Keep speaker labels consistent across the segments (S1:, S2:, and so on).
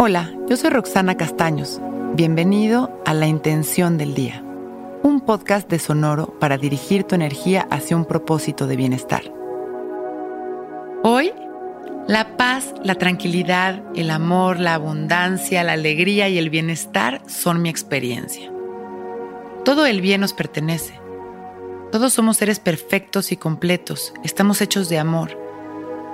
S1: Hola, yo soy Roxana Castaños. Bienvenido a La Intención del Día, un podcast de Sonoro para dirigir tu energía hacia un propósito de bienestar. Hoy, la paz, la tranquilidad, el amor, la abundancia, la alegría y el bienestar son mi experiencia. Todo el bien nos pertenece. Todos somos seres perfectos y completos, estamos hechos de amor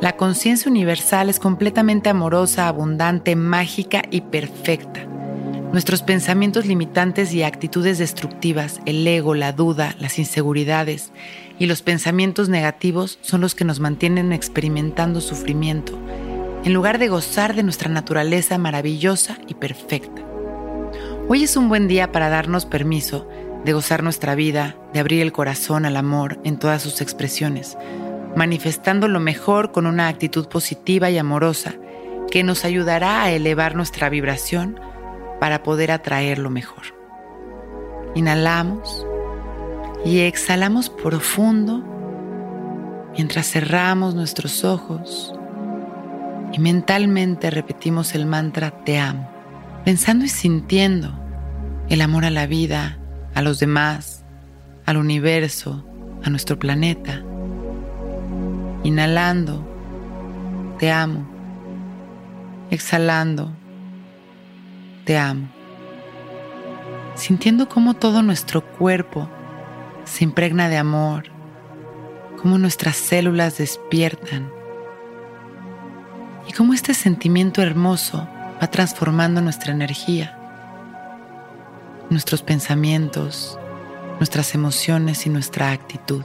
S1: la conciencia universal es completamente amorosa, abundante, mágica y perfecta. Nuestros pensamientos limitantes y actitudes destructivas, el ego, la duda, las inseguridades y los pensamientos negativos son los que nos mantienen experimentando sufrimiento, en lugar de gozar de nuestra naturaleza maravillosa y perfecta. Hoy es un buen día para darnos permiso de gozar nuestra vida, de abrir el corazón al amor en todas sus expresiones manifestando lo mejor con una actitud positiva y amorosa que nos ayudará a elevar nuestra vibración para poder atraer lo mejor. Inhalamos y exhalamos profundo mientras cerramos nuestros ojos y mentalmente repetimos el mantra Te amo, pensando y sintiendo el amor a la vida, a los demás, al universo, a nuestro planeta Inhalando, te amo. Exhalando, te amo. Sintiendo cómo todo nuestro cuerpo se impregna de amor, cómo nuestras células despiertan y cómo este sentimiento hermoso va transformando nuestra energía, nuestros pensamientos, nuestras emociones y nuestra actitud.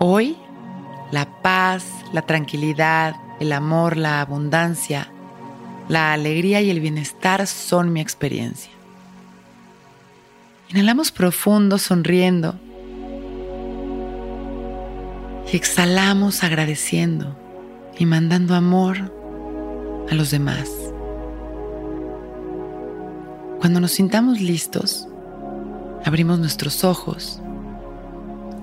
S1: Hoy la paz, la tranquilidad, el amor, la abundancia, la alegría y el bienestar son mi experiencia. Inhalamos profundo sonriendo y exhalamos agradeciendo y mandando amor a los demás. Cuando nos sintamos listos, abrimos nuestros ojos